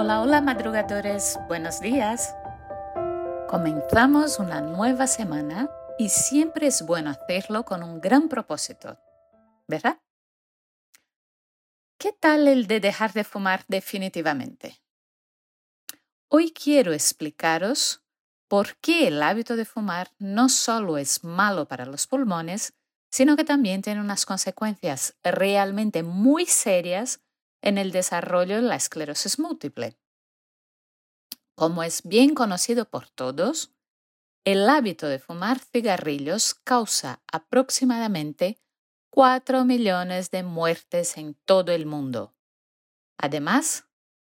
Hola, hola madrugadores, buenos días. Comenzamos una nueva semana y siempre es bueno hacerlo con un gran propósito, ¿verdad? ¿Qué tal el de dejar de fumar definitivamente? Hoy quiero explicaros por qué el hábito de fumar no solo es malo para los pulmones, sino que también tiene unas consecuencias realmente muy serias en el desarrollo de la esclerosis múltiple. Como es bien conocido por todos, el hábito de fumar cigarrillos causa aproximadamente 4 millones de muertes en todo el mundo. Además,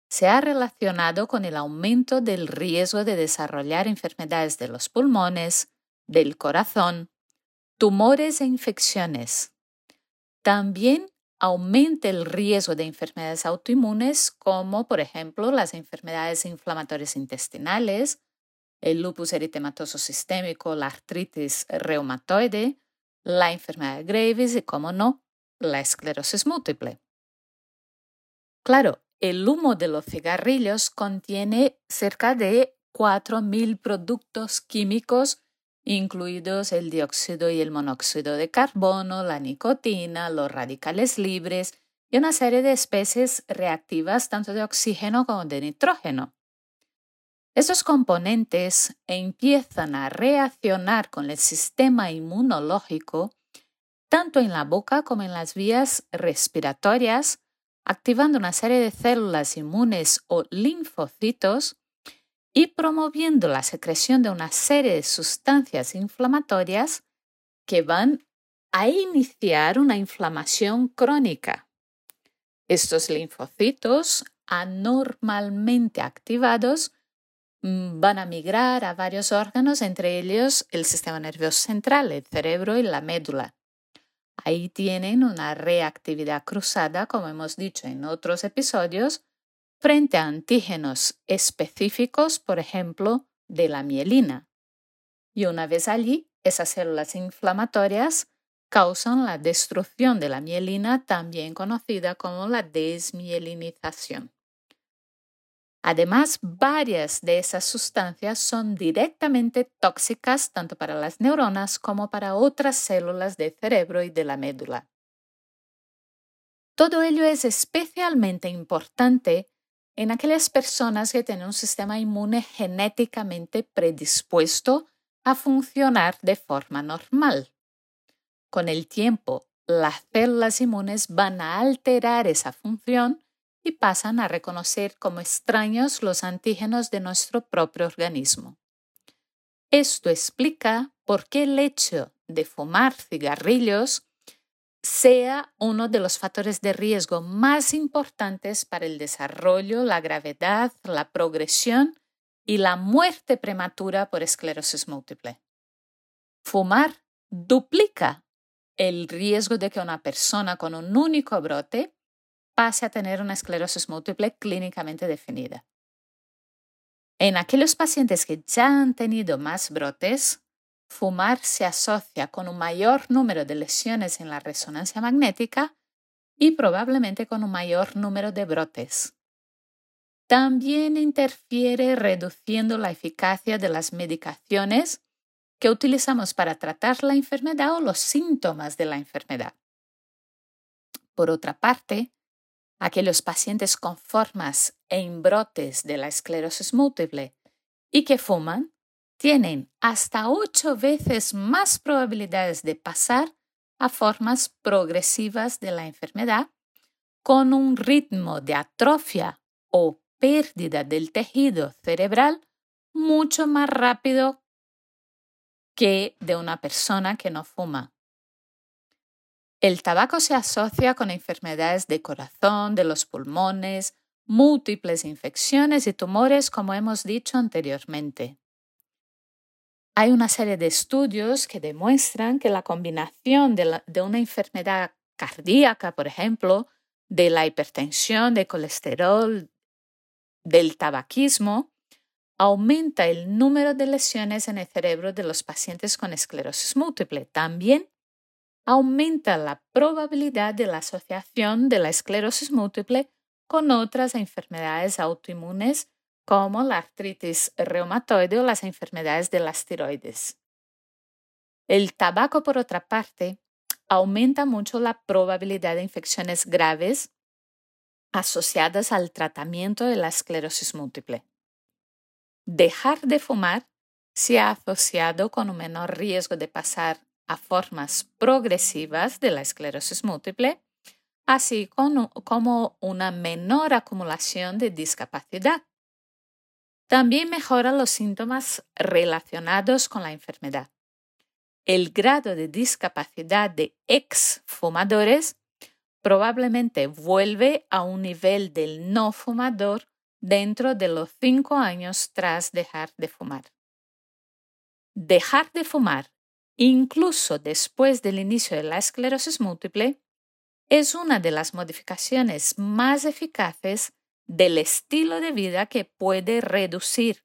se ha relacionado con el aumento del riesgo de desarrollar enfermedades de los pulmones, del corazón, tumores e infecciones. También aumenta el riesgo de enfermedades autoinmunes como por ejemplo las enfermedades inflamatorias intestinales, el lupus eritematoso sistémico, la artritis reumatoide, la enfermedad de Graves y, como no, la esclerosis múltiple. Claro, el humo de los cigarrillos contiene cerca de 4.000 productos químicos incluidos el dióxido y el monóxido de carbono, la nicotina, los radicales libres y una serie de especies reactivas tanto de oxígeno como de nitrógeno. Estos componentes empiezan a reaccionar con el sistema inmunológico tanto en la boca como en las vías respiratorias, activando una serie de células inmunes o linfocitos y promoviendo la secreción de una serie de sustancias inflamatorias que van a iniciar una inflamación crónica. Estos linfocitos anormalmente activados mm, van a migrar a varios órganos, entre ellos el sistema nervioso central, el cerebro y la médula. Ahí tienen una reactividad cruzada, como hemos dicho en otros episodios, frente a antígenos específicos, por ejemplo, de la mielina. Y una vez allí, esas células inflamatorias causan la destrucción de la mielina, también conocida como la desmielinización. Además, varias de esas sustancias son directamente tóxicas tanto para las neuronas como para otras células del cerebro y de la médula. Todo ello es especialmente importante en aquellas personas que tienen un sistema inmune genéticamente predispuesto a funcionar de forma normal. Con el tiempo, las células inmunes van a alterar esa función y pasan a reconocer como extraños los antígenos de nuestro propio organismo. Esto explica por qué el hecho de fumar cigarrillos sea uno de los factores de riesgo más importantes para el desarrollo, la gravedad, la progresión y la muerte prematura por esclerosis múltiple. Fumar duplica el riesgo de que una persona con un único brote pase a tener una esclerosis múltiple clínicamente definida. En aquellos pacientes que ya han tenido más brotes, fumar se asocia con un mayor número de lesiones en la resonancia magnética y probablemente con un mayor número de brotes. También interfiere reduciendo la eficacia de las medicaciones que utilizamos para tratar la enfermedad o los síntomas de la enfermedad. Por otra parte, aquellos pacientes con formas en brotes de la esclerosis múltiple y que fuman tienen hasta ocho veces más probabilidades de pasar a formas progresivas de la enfermedad con un ritmo de atrofia o pérdida del tejido cerebral mucho más rápido que de una persona que no fuma. El tabaco se asocia con enfermedades de corazón, de los pulmones, múltiples infecciones y tumores, como hemos dicho anteriormente. Hay una serie de estudios que demuestran que la combinación de, una enfermedad cardíaca, por ejemplo, de la hipertensión, de colesterol, del tabaquismo, aumenta el número de lesiones en el cerebro de los pacientes con esclerosis múltiple. También aumenta la probabilidad de la asociación de la esclerosis múltiple con otras enfermedades autoinmunes como la artritis reumatoide o las enfermedades de las tiroides. El tabaco, por otra parte, aumenta mucho la probabilidad de infecciones graves asociadas al tratamiento de la esclerosis múltiple. Dejar de fumar se ha asociado con un menor riesgo de pasar a formas progresivas de la esclerosis múltiple, así como una menor acumulación de discapacidad. También mejora los síntomas relacionados con la enfermedad. El grado de discapacidad de ex-fumadores probablemente vuelve a un nivel del no fumador dentro de los cinco años tras dejar de fumar. Dejar de fumar, incluso después del inicio de la esclerosis múltiple, es una de las modificaciones más eficaces del estilo de vida que puede reducir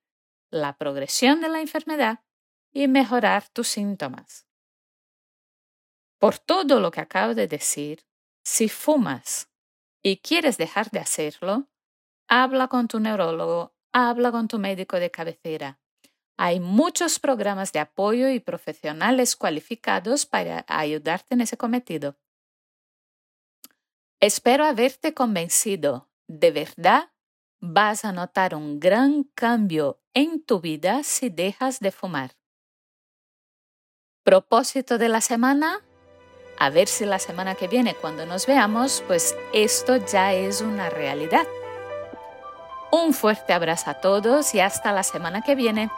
la progresión de la enfermedad y mejorar tus síntomas. Por todo lo que acabo de decir, si fumas y quieres dejar de hacerlo, habla con tu neurólogo, habla con tu médico de cabecera. Hay muchos programas de apoyo y profesionales cualificados para ayudarte en ese cometido. Espero haberte convencido. De verdad, vas a notar un gran cambio en tu vida si dejas de fumar. Propósito de la semana. A ver si la semana que viene, cuando nos veamos, pues esto ya es una realidad. Un fuerte abrazo a todos y hasta la semana que viene.